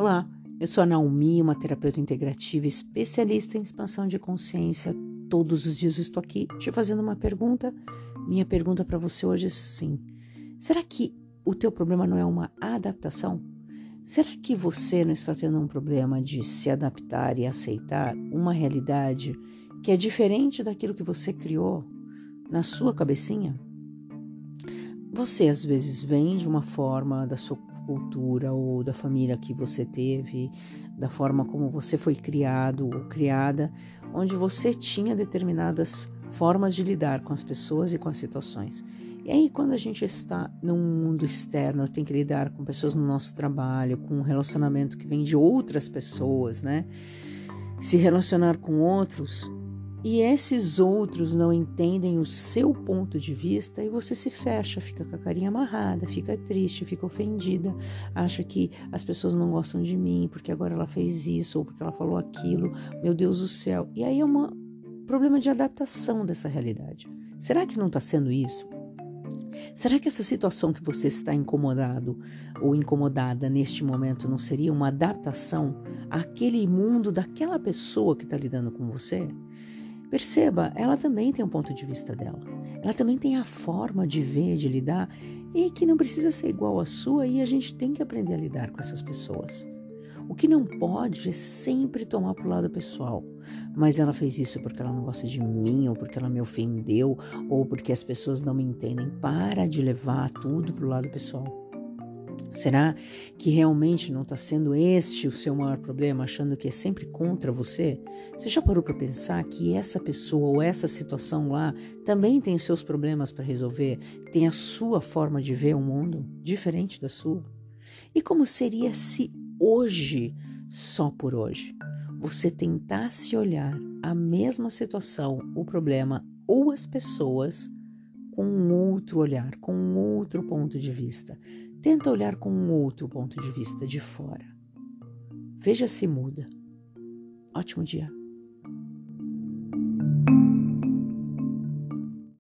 Olá, eu sou a Naomi, uma terapeuta integrativa especialista em expansão de consciência. Todos os dias estou aqui te fazendo uma pergunta. Minha pergunta para você hoje é sim. Será que o teu problema não é uma adaptação? Será que você não está tendo um problema de se adaptar e aceitar uma realidade que é diferente daquilo que você criou na sua cabecinha? Você às vezes vem de uma forma da sua cultura ou da família que você teve, da forma como você foi criado ou criada, onde você tinha determinadas formas de lidar com as pessoas e com as situações. E aí, quando a gente está num mundo externo, tem que lidar com pessoas no nosso trabalho, com um relacionamento que vem de outras pessoas, né? Se relacionar com outros, e esses outros não entendem o seu ponto de vista e você se fecha, fica com a carinha amarrada, fica triste, fica ofendida, acha que as pessoas não gostam de mim porque agora ela fez isso ou porque ela falou aquilo, meu Deus do céu. E aí é um problema de adaptação dessa realidade. Será que não está sendo isso? Será que essa situação que você está incomodado ou incomodada neste momento não seria uma adaptação àquele mundo daquela pessoa que está lidando com você? Perceba, ela também tem um ponto de vista dela. Ela também tem a forma de ver, de lidar, e que não precisa ser igual à sua, e a gente tem que aprender a lidar com essas pessoas. O que não pode é sempre tomar para o lado pessoal. Mas ela fez isso porque ela não gosta de mim, ou porque ela me ofendeu, ou porque as pessoas não me entendem. Para de levar tudo para o lado pessoal. Será que realmente não está sendo este o seu maior problema, achando que é sempre contra você? Você já parou para pensar que essa pessoa ou essa situação lá também tem seus problemas para resolver, tem a sua forma de ver o mundo diferente da sua? E como seria se hoje, só por hoje, você tentasse olhar a mesma situação, o problema ou as pessoas com um outro olhar, com um outro ponto de vista? Tenta olhar com um outro ponto de vista de fora. Veja se muda. Ótimo dia.